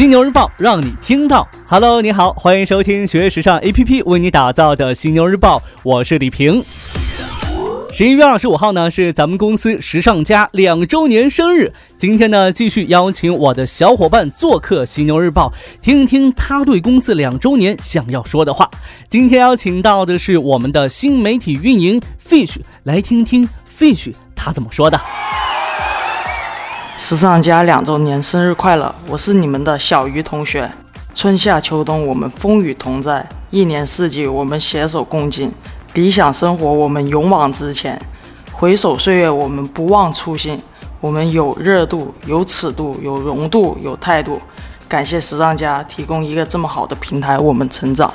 犀牛日报让你听到。Hello，你好，欢迎收听学时尚 APP 为你打造的犀牛日报，我是李平。十一月二十五号呢是咱们公司时尚家两周年生日，今天呢继续邀请我的小伙伴做客犀牛日报，听听他对公司两周年想要说的话。今天邀请到的是我们的新媒体运营 Fish，来听听 Fish 他怎么说的。时尚家两周年生日快乐！我是你们的小鱼同学。春夏秋冬，我们风雨同在；一年四季，我们携手共进。理想生活，我们勇往直前；回首岁月，我们不忘初心。我们有热度，有尺度，有容度，有态度。感谢时尚家提供一个这么好的平台，我们成长。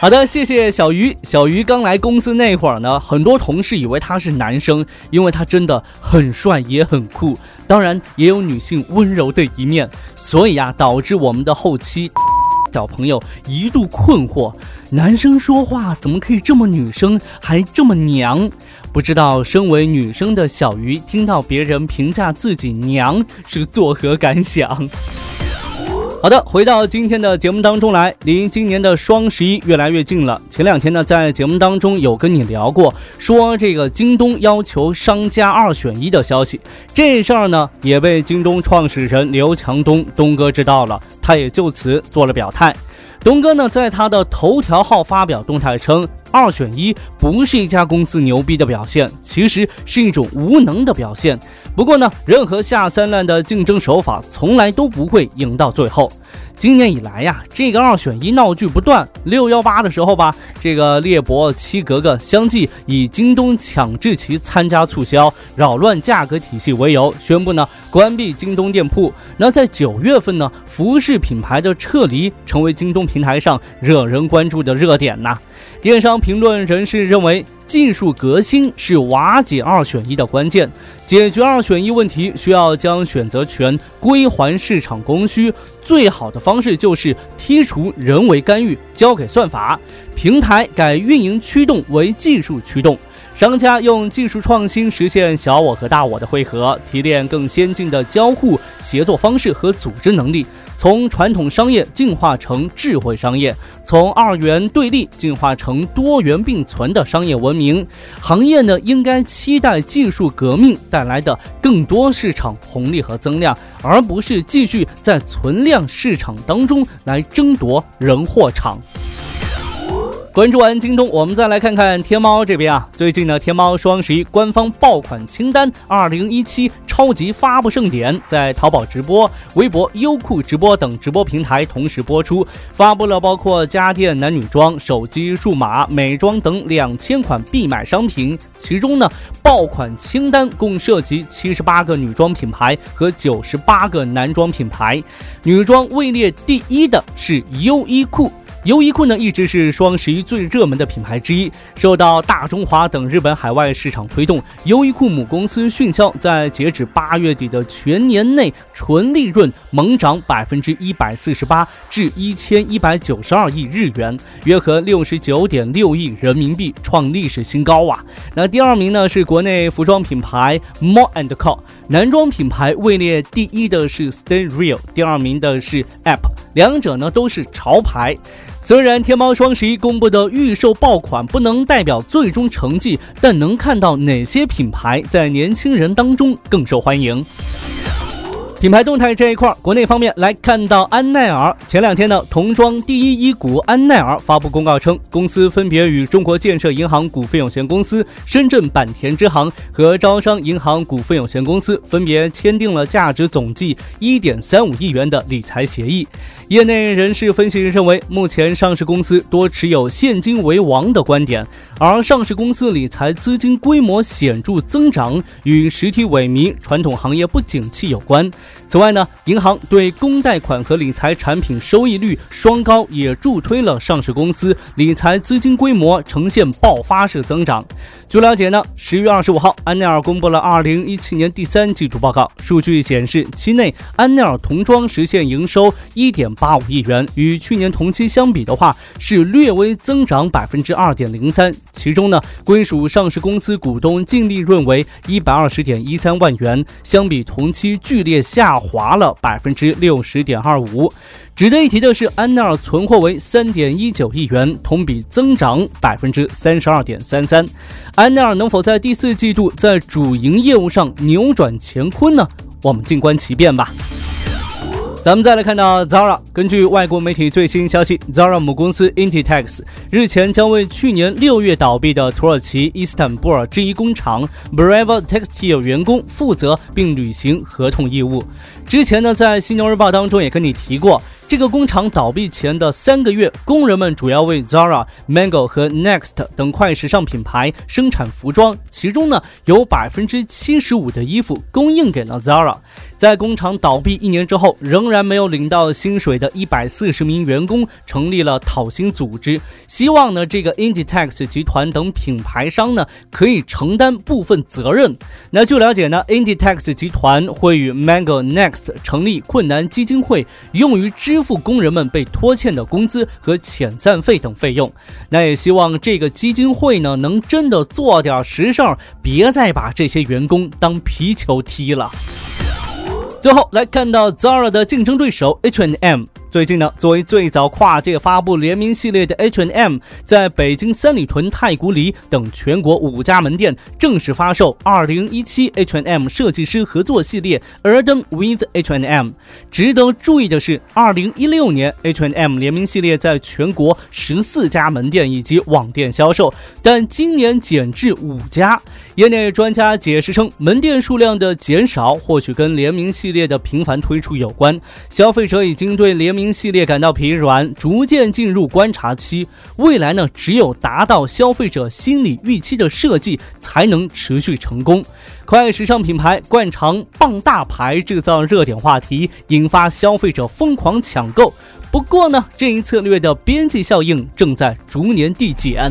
好的，谢谢小鱼。小鱼刚来公司那会儿呢，很多同事以为他是男生，因为他真的很帅也很酷，当然也有女性温柔的一面，所以啊，导致我们的后期 小朋友一度困惑：男生说话怎么可以这么女生，还这么娘？不知道身为女生的小鱼听到别人评价自己娘是作何感想？好的，回到今天的节目当中来，离今年的双十一越来越近了。前两天呢，在节目当中有跟你聊过，说这个京东要求商家二选一的消息，这事儿呢也被京东创始人刘强东东哥知道了，他也就此做了表态。东哥呢，在他的头条号发表动态称，二选一不是一家公司牛逼的表现，其实是一种无能的表现。不过呢，任何下三滥的竞争手法，从来都不会赢到最后。今年以来呀，这个二选一闹剧不断。六幺八的时候吧，这个猎博、七格格相继以京东强制其参加促销、扰乱价格体系为由，宣布呢关闭京东店铺。那在九月份呢，服饰品牌的撤离成为京东平台上惹人关注的热点呐。电商评论人士认为。技术革新是瓦解二选一的关键，解决二选一问题需要将选择权归还市场供需，最好的方式就是剔除人为干预，交给算法，平台改运营驱动为技术驱动。商家用技术创新实现小我和大我的汇合，提炼更先进的交互协作方式和组织能力，从传统商业进化成智慧商业，从二元对立进化成多元并存的商业文明。行业呢，应该期待技术革命带来的更多市场红利和增量，而不是继续在存量市场当中来争夺人货场。关注完京东，我们再来看看天猫这边啊。最近呢，天猫双十一官方爆款清单二零一七超级发布盛典在淘宝直播、微博、优酷直播等直播平台同时播出，发布了包括家电、男女装、手机、数码、美妆等两千款必买商品。其中呢，爆款清单共涉及七十八个女装品牌和九十八个男装品牌，女装位列第一的是优衣库。优衣库呢，一直是双十一最热门的品牌之一，受到大中华等日本海外市场推动。优衣库母公司迅销在截止八月底的全年内纯利润猛涨百分之一百四十八，至一千一百九十二亿日元，约合六十九点六亿人民币，创历史新高啊！那第二名呢是国内服装品牌 More and Co，男装品牌位列第一的是 Stay Real，第二名的是 App，两者呢都是潮牌。虽然天猫双十一公布的预售爆款不能代表最终成绩，但能看到哪些品牌在年轻人当中更受欢迎。品牌动态这一块，国内方面来看到安奈儿。前两天呢，童装第一医股安奈儿发布公告称，公司分别与中国建设银行股份有限公司、深圳坂田支行和招商银行股份有限公司分别签订了价值总计一点三五亿元的理财协议。业内人士分析认为，目前上市公司多持有现金为王的观点，而上市公司理财资金规模显著增长与实体萎靡、传统行业不景气有关。此外呢，银行对公贷款和理财产品收益率双高，也助推了上市公司理财资金规模呈现爆发式增长。据了解呢，十月二十五号，安奈尔公布了二零一七年第三季度报告，数据显示，期内安奈尔童装实现营收一点八五亿元，与去年同期相比的话，是略微增长百分之二点零三，其中呢，归属上市公司股东净利润为一百二十点一三万元，相比同期剧烈下滑了百分之六十点二五。值得一提的是，安奈尔存货为三点一九亿元，同比增长百分之三十二点三三。安奈尔能否在第四季度在主营业务上扭转乾坤呢？我们静观其变吧。咱们再来看到 Zara。根据外国媒体最新消息，Zara 母公司 Intertex 日前将为去年六月倒闭的土耳其伊斯坦布尔制衣工厂 Brava Textile 员工负责并履行合同义务。之前呢，在犀牛日报当中也跟你提过。这个工厂倒闭前的三个月，工人们主要为 Zara、Mango 和 Next 等快时尚品牌生产服装，其中呢有百分之七十五的衣服供应给了 Zara。在工厂倒闭一年之后，仍然没有领到薪水的一百四十名员工成立了讨薪组织，希望呢这个 Inditex 集团等品牌商呢可以承担部分责任。那据了解呢，Inditex 集团会与 Mango、Next 成立困难基金会，用于支。支付工人们被拖欠的工资和遣散费等费用，那也希望这个基金会呢能真的做点实事儿，别再把这些员工当皮球踢了。最后来看到 Zara 的竞争对手 hnm。最近呢，作为最早跨界发布联名系列的 hnm 在北京三里屯、太古里等全国五家门店正式发售2017 H&M 设计师合作系列 Erdem with H&M。值得注意的是，2016年 hnm 联名系列在全国十四家门店以及网店销售，但今年减至五家。业内专家解释称，门店数量的减少或许跟联名系列的频繁推出有关，消费者已经对联名系列感到疲软，逐渐进入观察期。未来呢，只有达到消费者心理预期的设计，才能持续成功。快时尚品牌惯常傍大牌，制造热点话题，引发消费者疯狂抢购。不过呢，这一策略的边际效应正在逐年递减。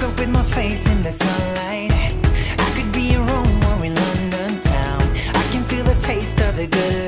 woke up with my face in the sunlight. I could be a room or in London town. I can feel the taste of the good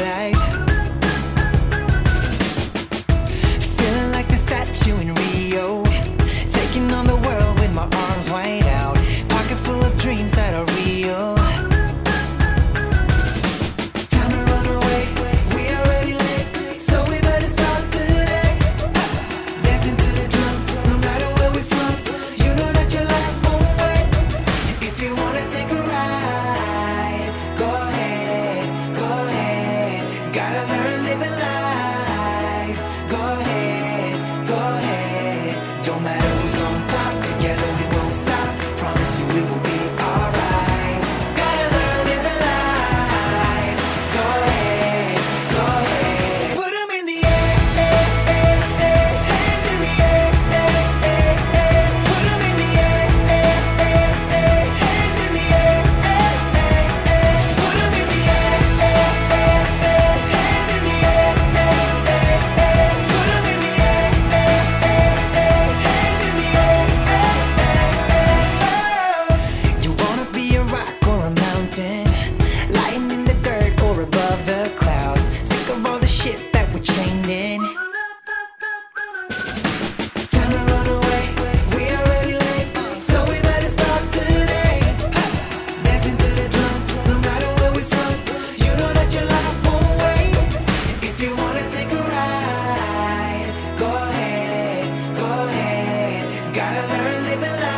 Gotta learn, live, and learn.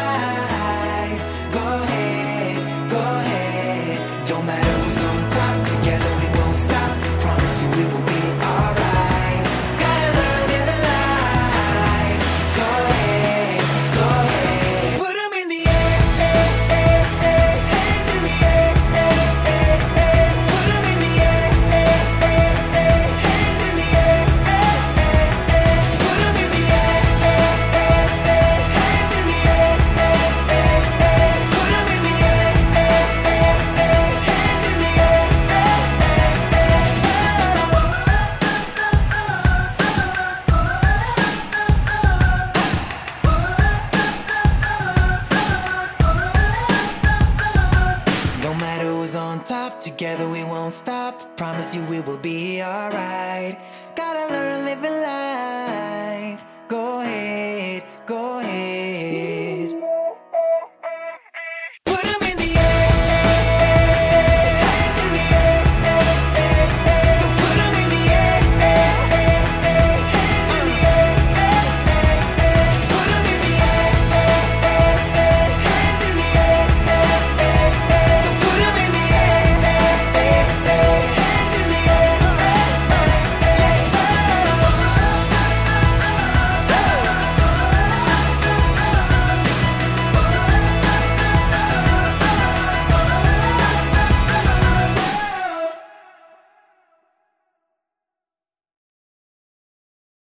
You we will be alright. Gotta learn living life.